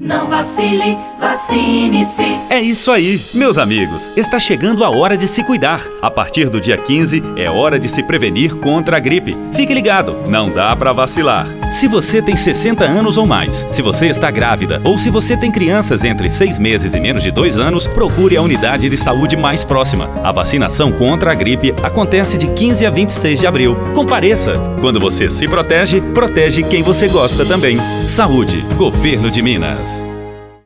Não vacile, vacine-se. É isso aí, meus amigos. Está chegando a hora de se cuidar. A partir do dia 15 é hora de se prevenir contra a gripe. Fique ligado, não dá para vacilar. Se você tem 60 anos ou mais, se você está grávida ou se você tem crianças entre 6 meses e menos de 2 anos, procure a unidade de saúde mais próxima. A vacinação contra a gripe acontece de 15 a 26 de abril. Compareça. Quando você se protege, protege quem você gosta também. Saúde, Governo de Minas.